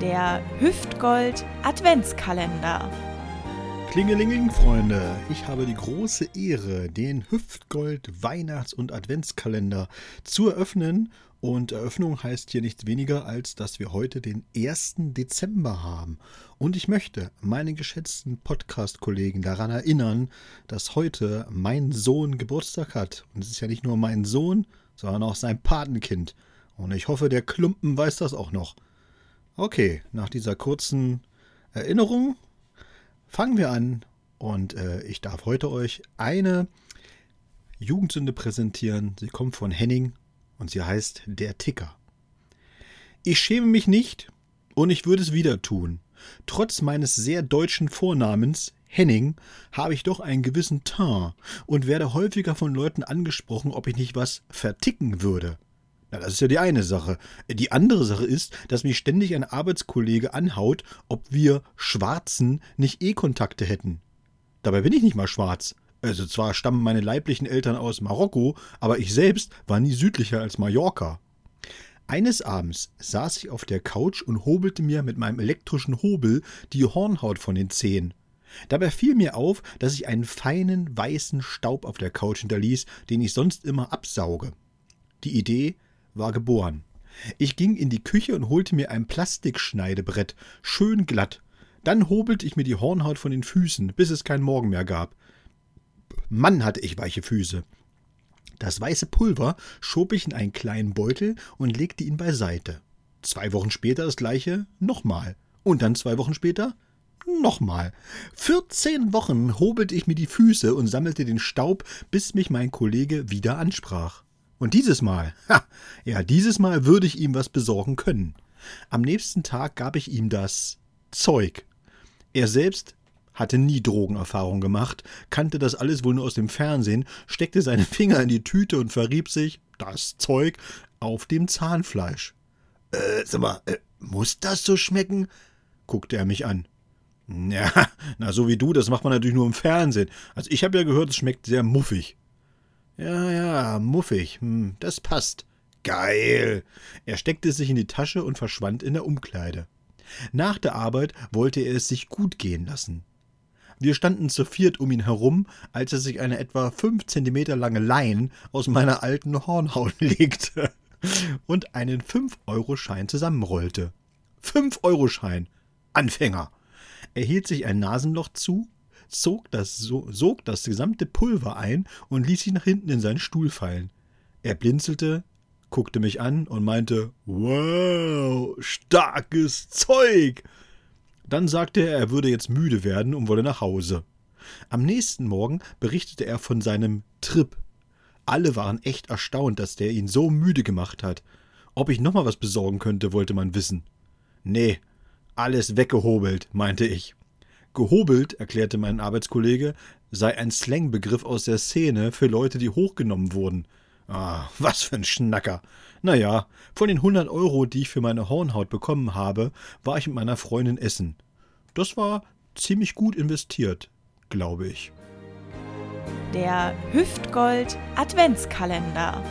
Der Hüftgold Adventskalender. Klingelingeling, Freunde, ich habe die große Ehre, den Hüftgold Weihnachts- und Adventskalender zu eröffnen. Und Eröffnung heißt hier nichts weniger, als dass wir heute den 1. Dezember haben. Und ich möchte meine geschätzten Podcast-Kollegen daran erinnern, dass heute mein Sohn Geburtstag hat. Und es ist ja nicht nur mein Sohn, sondern auch sein Patenkind. Und ich hoffe, der Klumpen weiß das auch noch. Okay, nach dieser kurzen Erinnerung fangen wir an und äh, ich darf heute euch eine Jugendsünde präsentieren. Sie kommt von Henning und sie heißt Der Ticker. Ich schäme mich nicht und ich würde es wieder tun. Trotz meines sehr deutschen Vornamens Henning habe ich doch einen gewissen Teint und werde häufiger von Leuten angesprochen, ob ich nicht was verticken würde. Na, das ist ja die eine Sache. Die andere Sache ist, dass mich ständig ein Arbeitskollege anhaut, ob wir Schwarzen nicht E-Kontakte hätten. Dabei bin ich nicht mal schwarz. Also zwar stammen meine leiblichen Eltern aus Marokko, aber ich selbst war nie südlicher als Mallorca. Eines Abends saß ich auf der Couch und hobelte mir mit meinem elektrischen Hobel die Hornhaut von den Zehen. Dabei fiel mir auf, dass ich einen feinen weißen Staub auf der Couch hinterließ, den ich sonst immer absauge. Die Idee war geboren. Ich ging in die Küche und holte mir ein Plastikschneidebrett, schön glatt. Dann hobelte ich mir die Hornhaut von den Füßen, bis es kein Morgen mehr gab. Mann, hatte ich weiche Füße. Das weiße Pulver schob ich in einen kleinen Beutel und legte ihn beiseite. Zwei Wochen später das gleiche nochmal. Und dann zwei Wochen später nochmal. 14 Wochen hobelte ich mir die Füße und sammelte den Staub, bis mich mein Kollege wieder ansprach. Und dieses Mal, ha, ja, dieses Mal würde ich ihm was besorgen können. Am nächsten Tag gab ich ihm das Zeug. Er selbst hatte nie Drogenerfahrung gemacht, kannte das alles wohl nur aus dem Fernsehen, steckte seine Finger in die Tüte und verrieb sich, das Zeug, auf dem Zahnfleisch. Äh, sag mal, äh, muss das so schmecken? guckte er mich an. Ja, na, so wie du, das macht man natürlich nur im Fernsehen. Also ich habe ja gehört, es schmeckt sehr muffig. Ja, ja, muffig. Hm, das passt. Geil. Er steckte sich in die Tasche und verschwand in der Umkleide. Nach der Arbeit wollte er es sich gut gehen lassen. Wir standen zu viert um ihn herum, als er sich eine etwa fünf Zentimeter lange Lein aus meiner alten Hornhaut legte und einen Fünf-Euro-Schein zusammenrollte. Fünf-Euro-Schein. Anfänger. Er hielt sich ein Nasenloch zu, zog das, sog das gesamte Pulver ein und ließ sich nach hinten in seinen Stuhl fallen. Er blinzelte, guckte mich an und meinte, wow, starkes Zeug. Dann sagte er, er würde jetzt müde werden und wolle nach Hause. Am nächsten Morgen berichtete er von seinem Trip. Alle waren echt erstaunt, dass der ihn so müde gemacht hat. Ob ich nochmal was besorgen könnte, wollte man wissen. Nee, alles weggehobelt, meinte ich. Gehobelt, erklärte mein Arbeitskollege, sei ein Slangbegriff aus der Szene für Leute, die hochgenommen wurden. Ah, was für ein Schnacker. Naja, von den 100 Euro, die ich für meine Hornhaut bekommen habe, war ich mit meiner Freundin essen. Das war ziemlich gut investiert, glaube ich. Der Hüftgold Adventskalender.